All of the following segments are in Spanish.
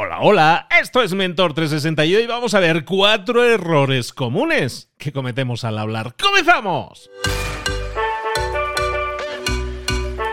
Hola, hola, esto es Mentor 360 y hoy vamos a ver cuatro errores comunes que cometemos al hablar. ¡Comenzamos!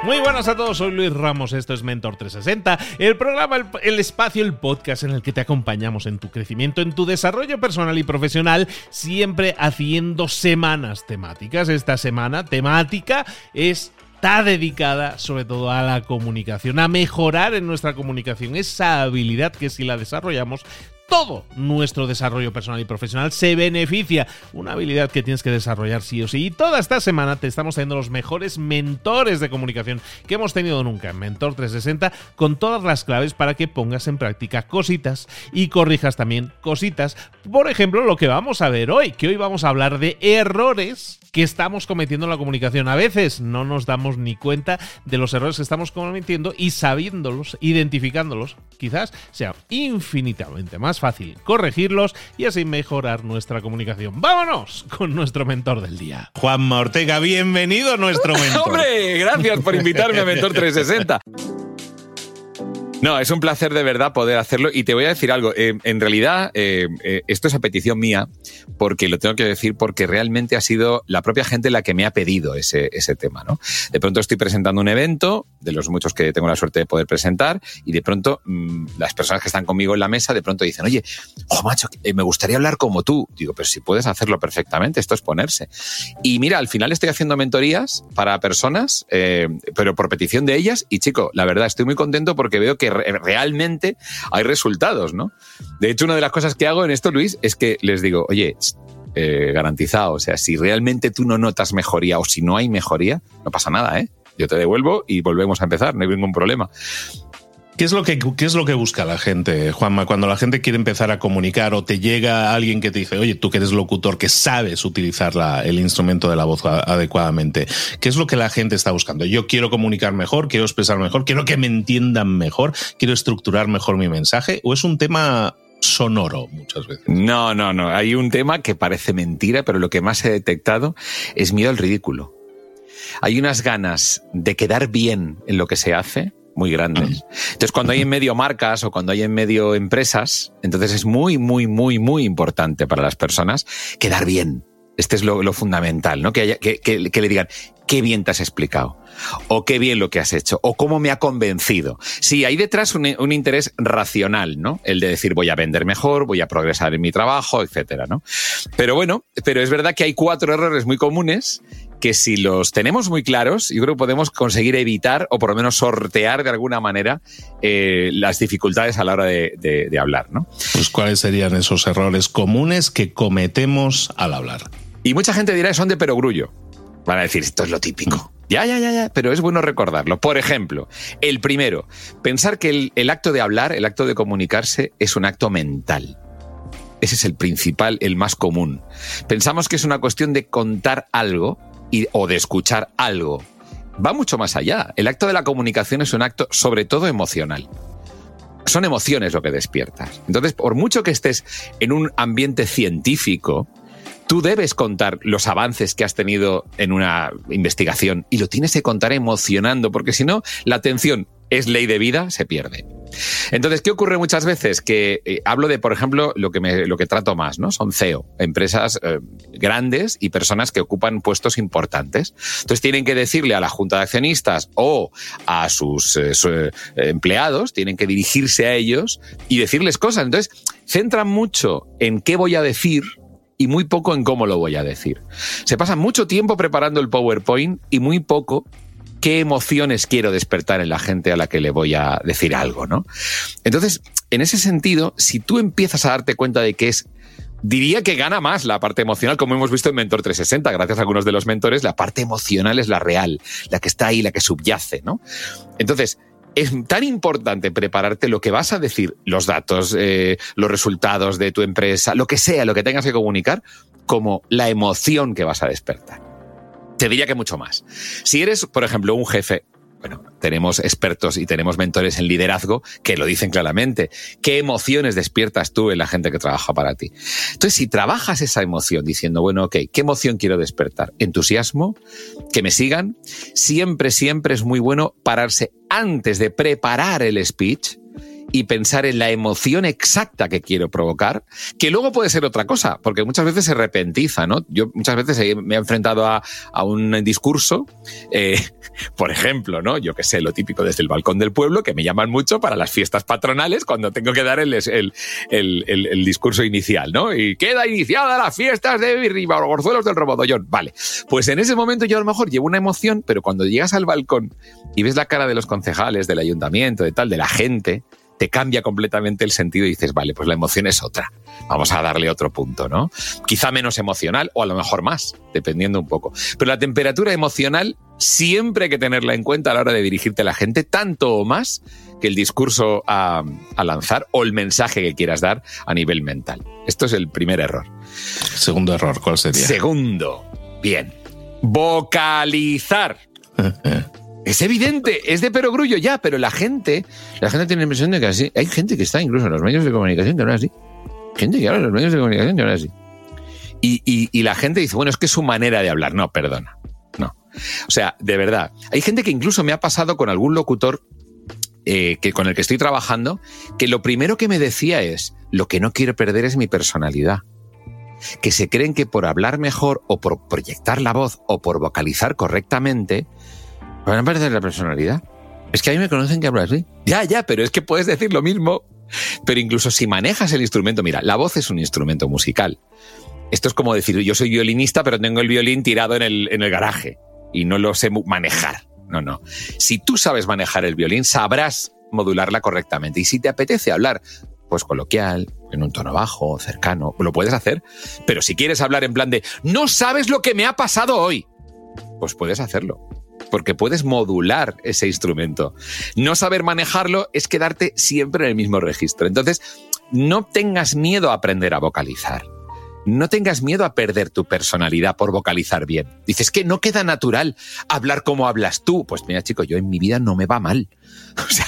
Muy buenas a todos, soy Luis Ramos, esto es Mentor 360, el programa, el, el, espacio, el podcast en el que te acompañamos en tu crecimiento, en tu desarrollo personal y profesional, siempre haciendo semanas temáticas. Esta semana temática es está dedicada sobre todo a la comunicación, a mejorar en nuestra comunicación, esa habilidad que si la desarrollamos todo nuestro desarrollo personal y profesional se beneficia. Una habilidad que tienes que desarrollar sí o sí. Y toda esta semana te estamos teniendo los mejores mentores de comunicación que hemos tenido nunca en Mentor 360 con todas las claves para que pongas en práctica cositas y corrijas también cositas. Por ejemplo, lo que vamos a ver hoy, que hoy vamos a hablar de errores que estamos cometiendo en la comunicación. A veces no nos damos ni cuenta de los errores que estamos cometiendo y sabiéndolos, identificándolos, quizás sea infinitamente más fácil corregirlos y así mejorar nuestra comunicación. ¡Vámonos con nuestro mentor del día! Juanma Ortega, bienvenido a nuestro mentor. ¡Hombre! Gracias por invitarme a Mentor 360. No, es un placer de verdad poder hacerlo y te voy a decir algo. Eh, en realidad, eh, eh, esto es a petición mía, porque lo tengo que decir porque realmente ha sido la propia gente la que me ha pedido ese, ese tema. ¿no? De pronto estoy presentando un evento, de los muchos que tengo la suerte de poder presentar, y de pronto mmm, las personas que están conmigo en la mesa de pronto dicen, oye, oh macho, me gustaría hablar como tú. Digo, pero si puedes hacerlo perfectamente, esto es ponerse. Y mira, al final estoy haciendo mentorías para personas, pero por petición de ellas, y chico, la verdad, estoy muy contento porque veo que realmente hay resultados, ¿no? De hecho, una de las cosas que hago en esto, Luis, es que les digo, oye, eh, garantizado, o sea, si realmente tú no notas mejoría o si no hay mejoría, no pasa nada, ¿eh? Yo te devuelvo y volvemos a empezar, no hay ningún problema. ¿Qué es, lo que, ¿Qué es lo que busca la gente, Juanma? Cuando la gente quiere empezar a comunicar o te llega alguien que te dice, oye, tú que eres locutor, que sabes utilizar la, el instrumento de la voz adecuadamente, ¿qué es lo que la gente está buscando? Yo quiero comunicar mejor, quiero expresar mejor, quiero que me entiendan mejor, quiero estructurar mejor mi mensaje, o es un tema sonoro muchas veces. No, no, no. Hay un tema que parece mentira, pero lo que más he detectado es miedo al ridículo. Hay unas ganas de quedar bien en lo que se hace muy grandes. Entonces, cuando hay en medio marcas o cuando hay en medio empresas, entonces es muy, muy, muy, muy importante para las personas quedar bien. Este es lo, lo fundamental, ¿no? Que, haya, que, que, que, le digan, qué bien te has explicado, o qué bien lo que has hecho, o cómo me ha convencido. Sí, hay detrás un, un, interés racional, ¿no? El de decir, voy a vender mejor, voy a progresar en mi trabajo, etcétera, ¿no? Pero bueno, pero es verdad que hay cuatro errores muy comunes que si los tenemos muy claros, yo creo que podemos conseguir evitar o por lo menos sortear de alguna manera eh, las dificultades a la hora de, de, de, hablar, ¿no? Pues cuáles serían esos errores comunes que cometemos al hablar. Y mucha gente dirá que son de perogrullo. Van a decir, esto es lo típico. Ya, ya, ya, ya, pero es bueno recordarlo. Por ejemplo, el primero, pensar que el, el acto de hablar, el acto de comunicarse, es un acto mental. Ese es el principal, el más común. Pensamos que es una cuestión de contar algo o de escuchar algo. Va mucho más allá. El acto de la comunicación es un acto sobre todo emocional. Son emociones lo que despiertas. Entonces, por mucho que estés en un ambiente científico, tú debes contar los avances que has tenido en una investigación y lo tienes que contar emocionando, porque si no, la atención es ley de vida, se pierde. Entonces, ¿qué ocurre muchas veces? Que eh, hablo de, por ejemplo, lo que, me, lo que trato más, ¿no? Son CEO, empresas eh, grandes y personas que ocupan puestos importantes. Entonces, tienen que decirle a la junta de accionistas o a sus, eh, empleados, tienen que dirigirse a ellos y decirles cosas. Entonces, centran mucho en qué voy a decir y muy poco en cómo lo voy a decir. Se pasa mucho tiempo preparando el PowerPoint y muy poco qué emociones quiero despertar en la gente a la que le voy a decir algo, ¿no? Entonces, en ese sentido, si tú empiezas a darte cuenta de que es diría que gana más la parte emocional, como hemos visto en Mentor 360, gracias a algunos de los mentores, la parte emocional es la real, la que está ahí, la que subyace, ¿no? Entonces, es tan importante prepararte lo que vas a decir, los datos, eh, los resultados de tu empresa, lo que sea, lo que tengas que comunicar, como la emoción que vas a despertar. Te diría que mucho más. Si eres, por ejemplo, un jefe, bueno, tenemos expertos y tenemos mentores en liderazgo que lo dicen claramente. ¿Qué emociones despiertas tú en la gente que trabaja para ti? Entonces, si trabajas esa emoción diciendo, bueno, ok, ¿qué emoción quiero despertar? Entusiasmo, que me sigan. Siempre, siempre es muy bueno pararse antes de preparar el speech y pensar en la emoción exacta que quiero provocar, que luego puede ser otra cosa, porque muchas veces se repentiza, ¿no? Yo muchas veces me he enfrentado a, un discurso, eh, por ejemplo, ¿no? Yo que sé, lo típico desde el balcón del pueblo, que me llaman mucho para las fiestas patronales cuando tengo que dar el, el, el, discurso inicial, ¿no? Y queda iniciada las fiestas de Gorzuelos del Robodollón. Vale, pues en ese momento yo a lo mejor llevo una emoción, pero cuando llegas al balcón y ves la cara de los concejales, del ayuntamiento, de tal, de la gente, te cambia completamente el sentido y dices, vale, pues la emoción es otra. Vamos a darle otro punto, ¿no? Quizá menos emocional o a lo mejor más, dependiendo un poco. Pero la temperatura emocional siempre hay que tenerla en cuenta a la hora de dirigirte a la gente, tanto o más que el discurso a, a lanzar o el mensaje que quieras dar a nivel mental. Esto es el primer error. Segundo error, ¿cuál sería? Segundo, bien, vocalizar. Es evidente, es de perogrullo ya, pero la gente, la gente tiene la impresión de que así. Hay gente que está incluso en los medios de comunicación que no es así. Gente que habla en los medios de comunicación que es así. Y, la gente dice, bueno, es que es su manera de hablar. No, perdona. No. O sea, de verdad. Hay gente que incluso me ha pasado con algún locutor eh, que, con el que estoy trabajando, que lo primero que me decía es, lo que no quiero perder es mi personalidad. Que se creen que por hablar mejor o por proyectar la voz o por vocalizar correctamente, Van a perder la personalidad. Es que a mí me conocen que hablo así. Ya, ya, pero es que puedes decir lo mismo. Pero incluso si manejas el instrumento, mira, la voz es un instrumento musical. Esto es como decir, yo soy violinista, pero tengo el violín tirado en el, en el garaje y no lo sé manejar. No, no. Si tú sabes manejar el violín, sabrás modularla correctamente. Y si te apetece hablar, pues coloquial, en un tono bajo, cercano, lo puedes hacer. Pero si quieres hablar en plan de, no sabes lo que me ha pasado hoy, pues puedes hacerlo porque puedes modular ese instrumento. No saber manejarlo es quedarte siempre en el mismo registro. Entonces, no tengas miedo a aprender a vocalizar. No tengas miedo a perder tu personalidad por vocalizar bien. Dices que no queda natural hablar como hablas tú. Pues mira, chico, yo en mi vida no me va mal. O sea,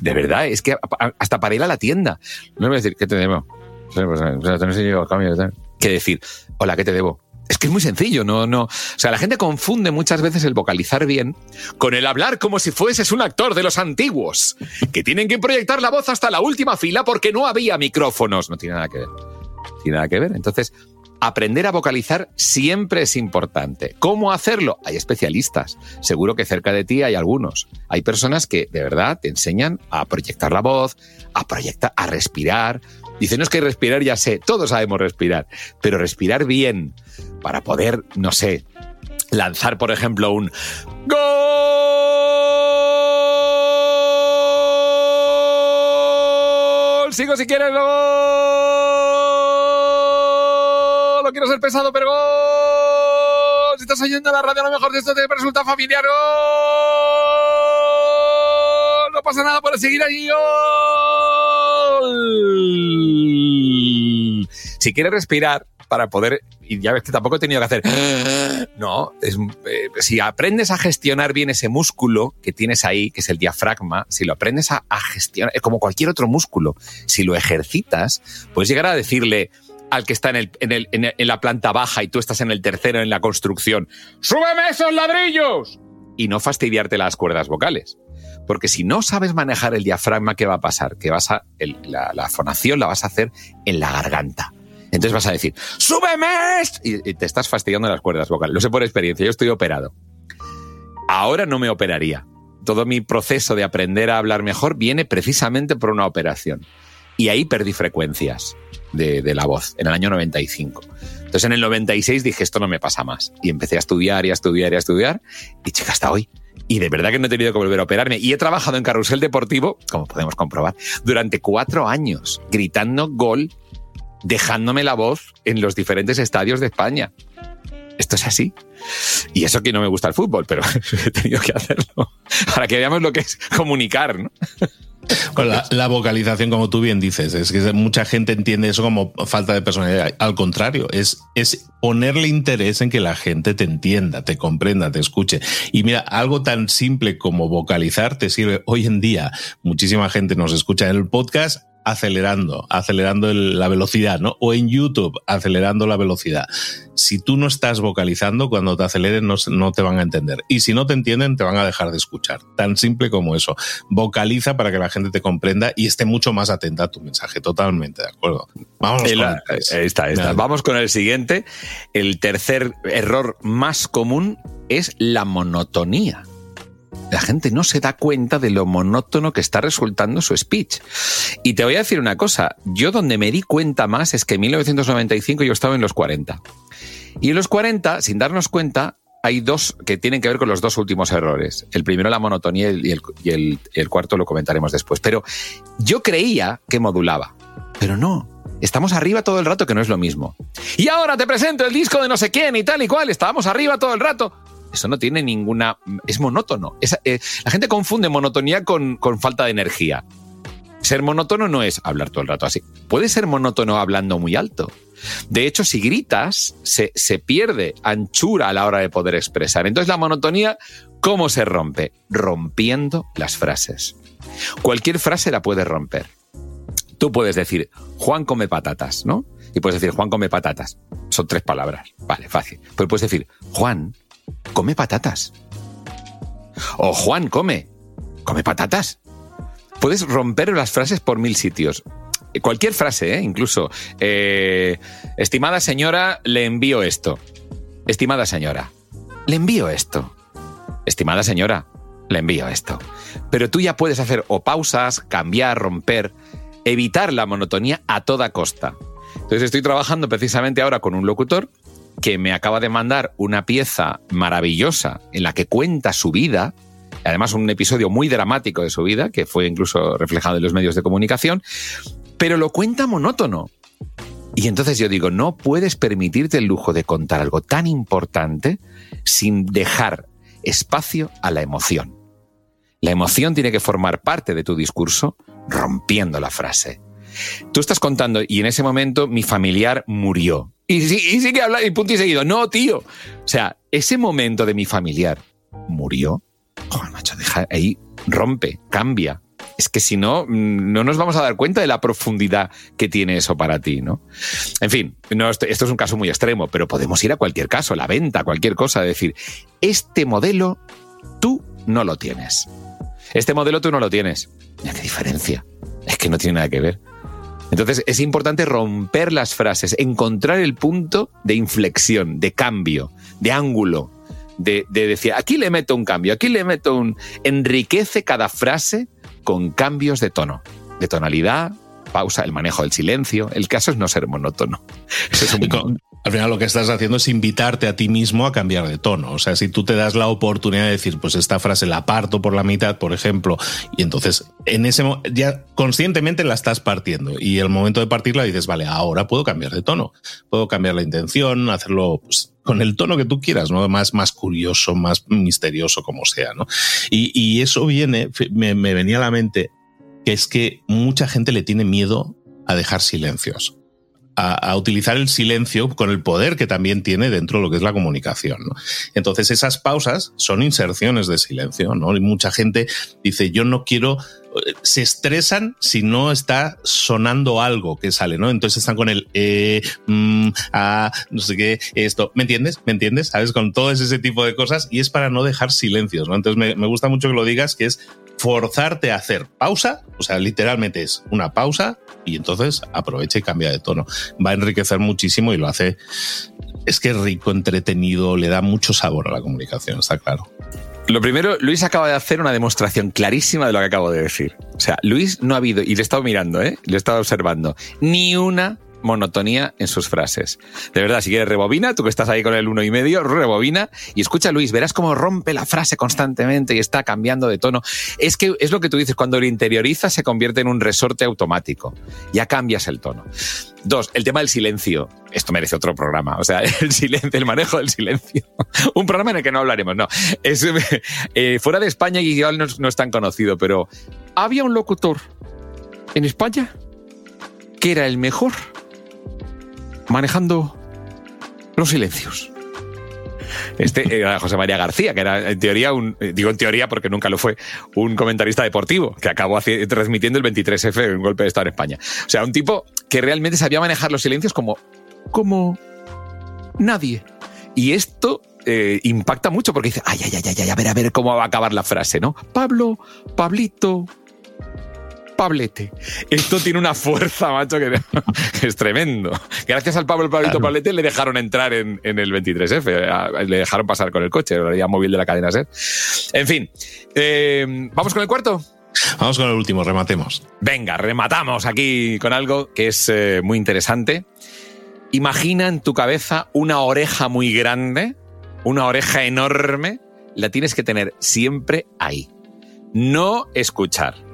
de verdad, es que hasta para ir a la tienda. No me voy a decir, ¿qué te debo? ¿Qué decir? Hola, ¿qué te debo? Es que es muy sencillo, no, no. O sea, la gente confunde muchas veces el vocalizar bien con el hablar como si fueses un actor de los antiguos, que tienen que proyectar la voz hasta la última fila porque no había micrófonos. No tiene nada que ver. No tiene nada que ver. Entonces, aprender a vocalizar siempre es importante. ¿Cómo hacerlo? Hay especialistas. Seguro que cerca de ti hay algunos. Hay personas que de verdad te enseñan a proyectar la voz, a proyectar, a respirar. Dicen, no es que respirar ya sé, todos sabemos respirar, pero respirar bien para poder, no sé, lanzar, por ejemplo, un ¡Gol! Sigo si quieres, gol. No quiero ser pesado, pero gol. Si estás oyendo la radio, a lo mejor esto te resulta familiar. No pasa nada por seguir ahí. ¡Gol! Si quieres respirar, para poder, y ya ves que tampoco he tenido que hacer, no, eh, si aprendes a gestionar bien ese músculo que tienes ahí, que es el diafragma, si lo aprendes a, gestionar, es como cualquier otro músculo, si lo ejercitas, puedes llegar a decirle, al que está en, la planta baja y tú estás en el tercero en la construcción, ¡súbeme esos ladrillos! Y no fastidiarte las cuerdas vocales. Porque si no sabes manejar el diafragma, ¿qué va a pasar? Que vas a, la, la, fonación la vas a hacer en la garganta. Entonces vas a decir, ¡súbeme! Y, te estás fastidiando las cuerdas vocales. Lo sé por experiencia, yo estoy operado. Ahora no me operaría. Todo mi proceso de aprender a hablar mejor viene precisamente por una operación. Y ahí perdí frecuencias de, de la voz, en el año 95. Entonces en el 96 dije, esto no me pasa más. Y empecé a estudiar y a estudiar y a estudiar. Y chica, hasta hoy. Y de verdad que no he tenido que volver a operarme. Y he trabajado en carrusel deportivo, como podemos comprobar, durante cuatro años, gritando gol dejándome la voz en los diferentes estadios de España. Esto es así. Y eso que no me gusta el fútbol, pero he tenido que hacerlo para que veamos lo que es comunicar, ¿no? Con la, vocalización, como tú bien dices, es que mucha gente entiende eso como falta de personalidad. Al contrario, es, es ponerle interés en que la gente te entienda, te comprenda, te escuche. Y mira, algo tan simple como vocalizar te sirve hoy en día. Muchísima gente nos escucha en el podcast acelerando, acelerando la velocidad, ¿no? O en YouTube, acelerando la velocidad. Si tú no estás vocalizando, cuando te aceleren no, no, te van a entender. Y si no te entienden, te van a dejar de escuchar. Tan simple como eso. Vocaliza para que la gente te comprenda y esté mucho más atenta a tu mensaje. Totalmente de acuerdo. Vamos con el está, está. Vamos con el siguiente. El tercer error más común es la monotonía la gente no se da cuenta de lo monótono que está resultando su speech. Y te voy a decir una cosa, yo donde me di cuenta más es que en 1995 yo estaba en los 40. Y en los 40, sin darnos cuenta, hay dos que tienen que ver con los dos últimos errores. El primero la monotonía y el, el, cuarto lo comentaremos después. Pero yo creía que modulaba, pero no. Estamos arriba todo el rato, que no es lo mismo. Y ahora te presento el disco de no sé quién y tal y cual. Estábamos arriba todo el rato. Eso no tiene ninguna... Es monótono. Eh, la gente confunde monotonía con, falta de energía. Ser monótono no es hablar todo el rato así. Puede ser monótono hablando muy alto. De hecho, si gritas, se, se, pierde anchura a la hora de poder expresar. Entonces, la monotonía, ¿cómo se rompe? Rompiendo las frases. Cualquier frase la puedes romper. Tú puedes decir, Juan come patatas, ¿no? Y puedes decir, Juan come patatas. Son tres palabras. Vale, fácil. Pero puedes decir, Juan come patatas. O Juan come, come patatas. Puedes romper las frases por mil sitios. Cualquier frase, ¿eh? incluso. Eh, estimada señora, le envío esto. Estimada señora, le envío esto. Estimada señora, le envío esto. Pero tú ya puedes hacer o pausas, cambiar, romper, evitar la monotonía a toda costa. Entonces estoy trabajando precisamente ahora con un locutor que me acaba de mandar una pieza maravillosa en la que cuenta su vida, además un episodio muy dramático de su vida, que fue incluso reflejado en los medios de comunicación, pero lo cuenta monótono. Y entonces yo digo, no puedes permitirte el lujo de contar algo tan importante sin dejar espacio a la emoción. La emoción tiene que formar parte de tu discurso rompiendo la frase. Tú estás contando y en ese momento mi familiar murió. Y, sigue hablando y punto y seguido. No, tío. O sea, ese momento de mi familiar murió. Joder, macho, deja ahí, rompe, cambia. Es que si no, mm, no nos vamos a dar cuenta de la profundidad que tiene eso para ti, ¿no? En fin, esto, esto es un caso muy extremo, pero podemos ir a cualquier caso, la venta, cualquier cosa, decir, este modelo tú no lo tienes. Este modelo tú no lo tienes. Mira qué diferencia. Es que no tiene nada que ver. Entonces es importante romper las frases, encontrar el punto de inflexión, de cambio, de ángulo, de, decir, aquí le meto un cambio, aquí le meto un... Enriquece cada frase con cambios de tono, de tonalidad, pausa, el manejo del silencio. El caso es no ser monótono. es al final lo que estás haciendo es invitarte a ti mismo a cambiar de tono. O sea, si tú te das la oportunidad de decir, pues esta frase la parto por la mitad, por ejemplo, y entonces en ese ya conscientemente la estás partiendo y el momento de partirla dices, vale, ahora puedo cambiar de tono, puedo cambiar la intención, hacerlo pues, con el tono que tú quieras, ¿no? Más, más curioso, más misterioso, como sea, ¿no? Y, eso viene, me, me venía a la mente que es que mucha gente le tiene miedo a dejar silencios a, utilizar el silencio con el poder que también tiene dentro de lo que es la comunicación. Entonces esas pausas son inserciones de silencio, ¿no? Y mucha gente dice, yo no quiero se estresan si no está sonando algo que sale, ¿no? Entonces están con el eh, mm, ah, no sé qué, esto. ¿Me entiendes? ¿Me entiendes? ¿Sabes? Con todo ese tipo de cosas y es para no dejar silencios, ¿no? Entonces me, me gusta mucho que lo digas, que es forzarte a hacer pausa, o sea, literalmente es una pausa y entonces aprovecha y cambia de tono. Va a enriquecer muchísimo y lo hace, es que es rico, entretenido, le da mucho sabor a la comunicación, está claro. Lo primero, Luis acaba de hacer una demostración clarísima de lo que acabo de decir. O sea, Luis no ha habido, y le he estado mirando, ¿eh? le he estado observando, ni una monotonía en sus frases. De verdad, si quieres rebobina, tú que estás ahí con el uno y medio, rebobina y escucha Luis, verás cómo rompe la frase constantemente y está cambiando de tono. Es que es lo que tú dices, cuando lo interioriza se convierte en un resorte automático. Ya cambias el tono. Dos, el tema del silencio. Esto merece otro programa. O sea, el silencio, el manejo del silencio. un programa en el que no hablaremos, no. Es, eh, fuera de España y no, no es tan conocido, pero había un locutor en España que era el mejor manejando los silencios. Este era José María García, que era en teoría un, eh, digo en teoría porque nunca lo fue, un comentarista deportivo que acabó transmitiendo el 23F, un golpe de Estado en España. O sea, un tipo que realmente sabía manejar los silencios como, como nadie. Y esto eh, impacta mucho porque dice, ay, ay, ay, ay, a ver, a ver cómo va a acabar la frase, ¿no? Pablo, Pablito, Pablete. Esto tiene una fuerza, macho, que es tremendo. Gracias al Pablo Pablito Pablete le dejaron entrar en, el 23F, le dejaron pasar con el coche, la realidad móvil de la cadena SER. En fin, eh, ¿vamos con el cuarto? Vamos con el último, rematemos. Venga, rematamos aquí con algo que es eh, muy interesante. Imagina en tu cabeza una oreja muy grande, una oreja enorme, la tienes que tener siempre ahí. No escuchar.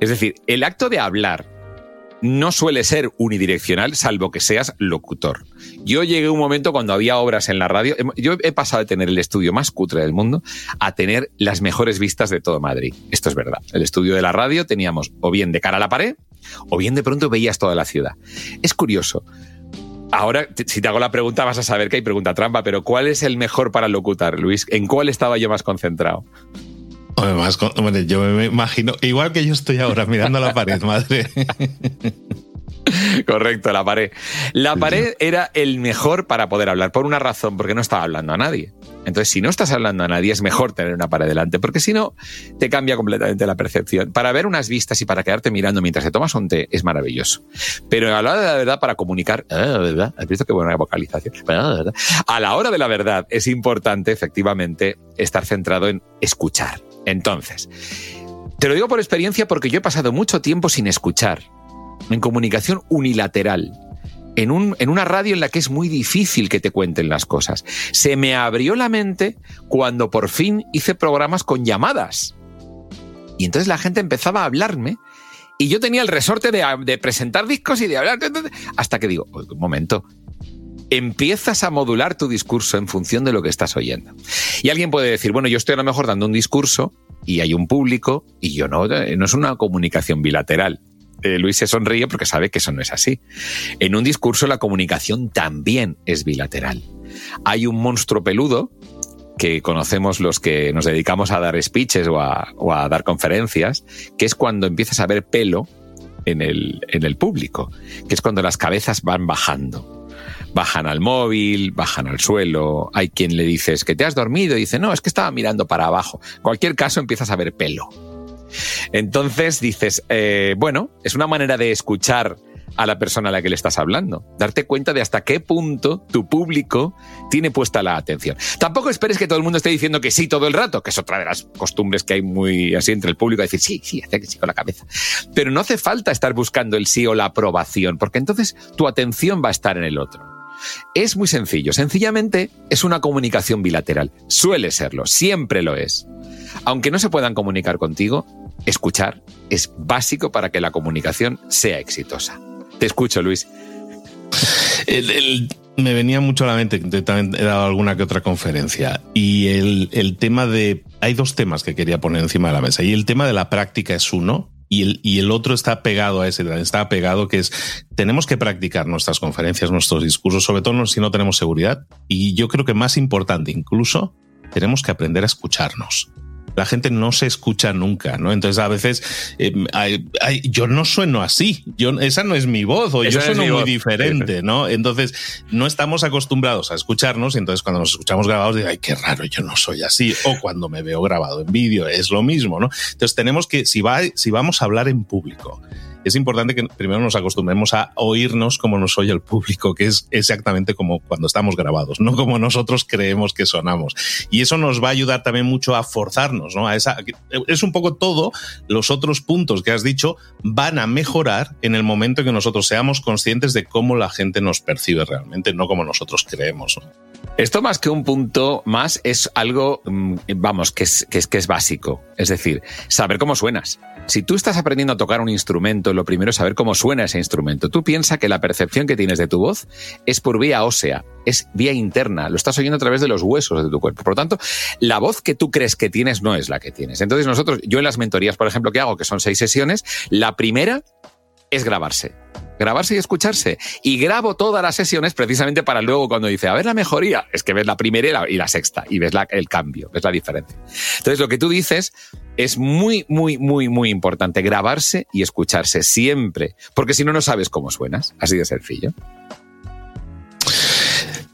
Es decir, el acto de hablar no suele ser unidireccional, salvo que seas locutor. Yo llegué a un momento cuando había obras en la radio, yo he pasado de tener el estudio más cutre del mundo a tener las mejores vistas de todo Madrid. Esto es verdad. El estudio de la radio teníamos o bien de cara a la pared, o bien de pronto veías toda la ciudad. Es curioso. Ahora, si te hago la pregunta, vas a saber que hay pregunta trampa, pero ¿cuál es el mejor para locutar, Luis? ¿En cuál estaba yo más concentrado? Yo me imagino, igual que yo estoy ahora mirando la pared, madre. Correcto, la pared. La pared era el mejor para poder hablar, por una razón, porque no estaba hablando a nadie. Entonces, si no estás hablando a nadie, es mejor tener una pared delante, porque si no, te cambia completamente la percepción. Para ver unas vistas y para quedarte mirando mientras te tomas un té es maravilloso. Pero a la hora de la verdad, para comunicar, ah, ¿verdad? ¿Has visto qué buena vocalización? Ah, a la hora de la verdad, es importante, efectivamente, estar centrado en escuchar. Entonces, te lo digo por experiencia porque yo he pasado mucho tiempo sin escuchar, en comunicación unilateral. En, un, en, una radio en la que es muy difícil que te cuenten las cosas. Se me abrió la mente cuando por fin hice programas con llamadas. Y entonces la gente empezaba a hablarme y yo tenía el resorte de, de presentar discos y de hablar. Hasta que digo, un momento, empiezas a modular tu discurso en función de lo que estás oyendo. Y alguien puede decir, bueno, yo estoy a lo mejor dando un discurso y hay un público y yo no, no es una comunicación bilateral. Eh, Luis se sonríe porque sabe que eso no es así. En un discurso la comunicación también es bilateral. Hay un monstruo peludo que conocemos los que nos dedicamos a dar speeches o a, dar conferencias, que es cuando empiezas a ver pelo en el, en el público, que es cuando las cabezas van bajando bajan al móvil, bajan al suelo, hay quien le dices que te has dormido y dice, no, es que estaba mirando para abajo. En cualquier caso empiezas a ver pelo. Entonces dices, eh, bueno, es una manera de escuchar a la persona a la que le estás hablando. Darte cuenta de hasta qué punto tu público tiene puesta la atención. Tampoco esperes que todo el mundo esté diciendo que sí todo el rato, que es otra de las costumbres que hay muy así entre el público, decir sí, sí, hace que sí con la cabeza. Pero no hace falta estar buscando el sí o la aprobación, porque entonces tu atención va a estar en el otro. Es muy sencillo, sencillamente es una comunicación bilateral. Suele serlo, siempre lo es. Aunque no se puedan comunicar contigo, escuchar es básico para que la comunicación sea exitosa. Te escucho, Luis. me venía mucho a la mente, también he dado alguna que otra conferencia, y el, el tema de... Hay dos temas que quería poner encima de la mesa, y el tema de la práctica es uno, y el, otro está pegado a ese, está pegado que es, tenemos que practicar nuestras conferencias, nuestros discursos, sobre todo si no tenemos seguridad. Y yo creo que más importante incluso, tenemos que aprender a escucharnos la gente no se escucha nunca, ¿no? Entonces a veces eh, yo no sueno así, yo, esa no es mi voz o yo sueno muy diferente, ¿no? Entonces no estamos acostumbrados a escucharnos y entonces cuando nos escuchamos grabados digo, ay, qué raro, yo no soy así. O cuando me veo grabado en vídeo es lo mismo, ¿no? Entonces tenemos que, si, va, si vamos a hablar en público, es importante que primero nos acostumbremos a oírnos como nos oye el público, que es exactamente como cuando estamos grabados, no como nosotros creemos que sonamos. Y eso nos va a ayudar también mucho a forzarnos, ¿no? A esa, es un poco todo, los otros puntos que has dicho van a mejorar en el momento en que nosotros seamos conscientes de cómo la gente nos percibe realmente, no como nosotros creemos. Esto más que un punto más es algo, mm, vamos, que es, que es, que es básico. Es decir, saber cómo suenas. Si tú estás aprendiendo a tocar un instrumento, lo primero es saber cómo suena ese instrumento. Tú piensas que la percepción que tienes de tu voz es por vía ósea, es vía interna, lo estás oyendo a través de los huesos de tu cuerpo. Por lo tanto, la voz que tú crees que tienes no es la que tienes. Entonces nosotros, yo en las mentorías, por ejemplo, que hago, que son seis sesiones, la primera es grabarse grabarse y escucharse. Y grabo todas las sesiones precisamente para luego cuando dice, a ver la mejoría, es que ves la primera y la, sexta y ves la, el cambio, ves la diferencia. Entonces lo que tú dices es muy, muy, muy, muy importante grabarse y escucharse siempre, porque si no, no sabes cómo suenas. Así de sencillo.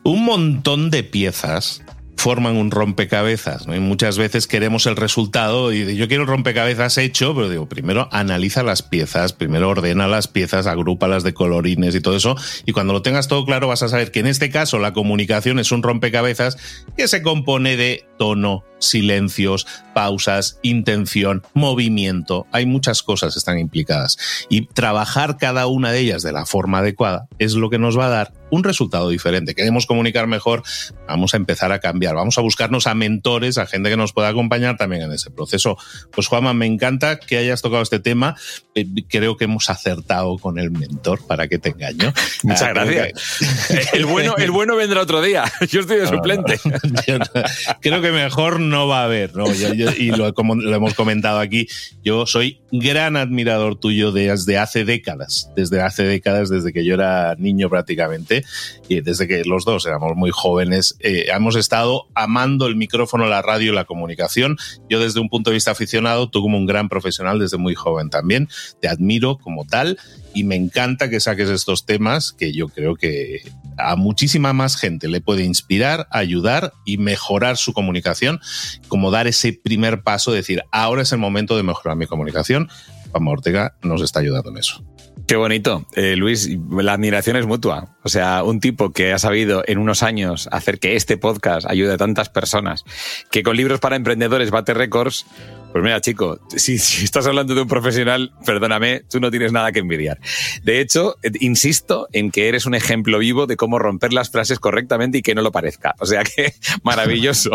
Un montón de piezas forman un rompecabezas. Y muchas veces queremos el resultado y yo quiero el rompecabezas hecho, pero digo, primero analiza las piezas, primero ordena las piezas, agrúpalas de colorines y todo eso. Y cuando lo tengas todo claro vas a saber que en este caso la comunicación es un rompecabezas que se compone de tono, silencios, pausas, intención, movimiento. Hay muchas cosas que están implicadas. Y trabajar cada una de ellas de la forma adecuada es lo que nos va a dar un resultado diferente. Queremos comunicar mejor, vamos a empezar a cambiar, vamos a buscarnos a mentores, a gente que nos pueda acompañar también en ese proceso. Pues Juanma, me encanta que hayas tocado este tema. Eh, creo que hemos acertado con el mentor, para que te engaño. Muchas ah, gracias. El bueno, el bueno vendrá otro día. Yo estoy de suplente. creo que mejor no va a haber, ¿no? y lo hemos comentado aquí, yo soy gran admirador tuyo desde hace décadas, desde hace décadas, desde que yo era niño prácticamente y desde que los dos éramos muy jóvenes, eh, hemos estado amando el micrófono, la radio y la comunicación. Yo desde un punto de vista aficionado, tú como un gran profesional desde muy joven también, te admiro como tal y me encanta que saques estos temas que yo creo que a muchísima más gente le puede inspirar, ayudar y mejorar su comunicación, como dar ese primer paso, decir, ahora es el momento de mejorar mi comunicación. Juan Ortega nos está ayudando en eso. Qué bonito, eh, Luis. La admiración es mutua. O sea, un tipo que ha sabido en unos años hacer que este podcast ayude a tantas personas, que con libros para emprendedores bate récords, pues mira, chico, si, estás hablando de un profesional, perdóname, tú no tienes nada que envidiar. De hecho, insisto en que eres un ejemplo vivo de cómo romper las frases correctamente y que no lo parezca. O sea que maravilloso.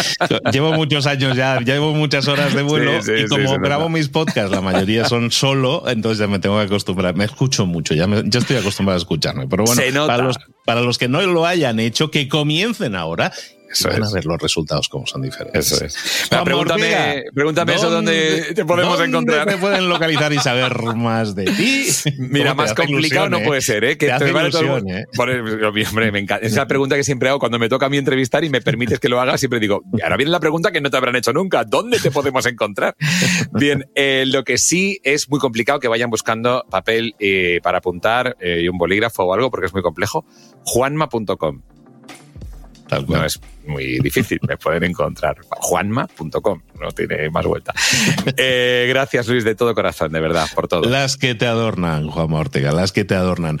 llevo muchos años ya, llevo muchas horas de vuelo y como grabo mis podcasts, la mayoría son solo, entonces ya me tengo que acostumbrar. Me escucho mucho, ya, ya estoy acostumbrado a escucharme. Pero bueno, para los, para los que no lo hayan hecho, que comiencen ahora eso van a ver los resultados como son diferentes. Eso es. pregúntame, pregúntame eso dónde te podemos ¿dónde encontrar. te pueden localizar y saber más de ti? Mira, más complicado no puede ser, ¿eh? Que te, hace ilusión, ¿eh? hombre, me encanta. Es la pregunta que siempre hago cuando me toca a mí entrevistar y me permites que lo haga. Siempre digo, y ahora viene la pregunta que no te habrán hecho nunca. ¿Dónde te podemos encontrar? Bien, eh, lo que sí es muy complicado que vayan buscando papel eh, para apuntar eh, y un bolígrafo o algo porque es muy complejo. Juanma.com no es muy difícil, me pueden encontrar. Juanma.com, no tiene más vuelta. Eh, gracias Luis, de todo corazón, de verdad, por todo. Las que te adornan, Juanma Ortega, las que te adornan.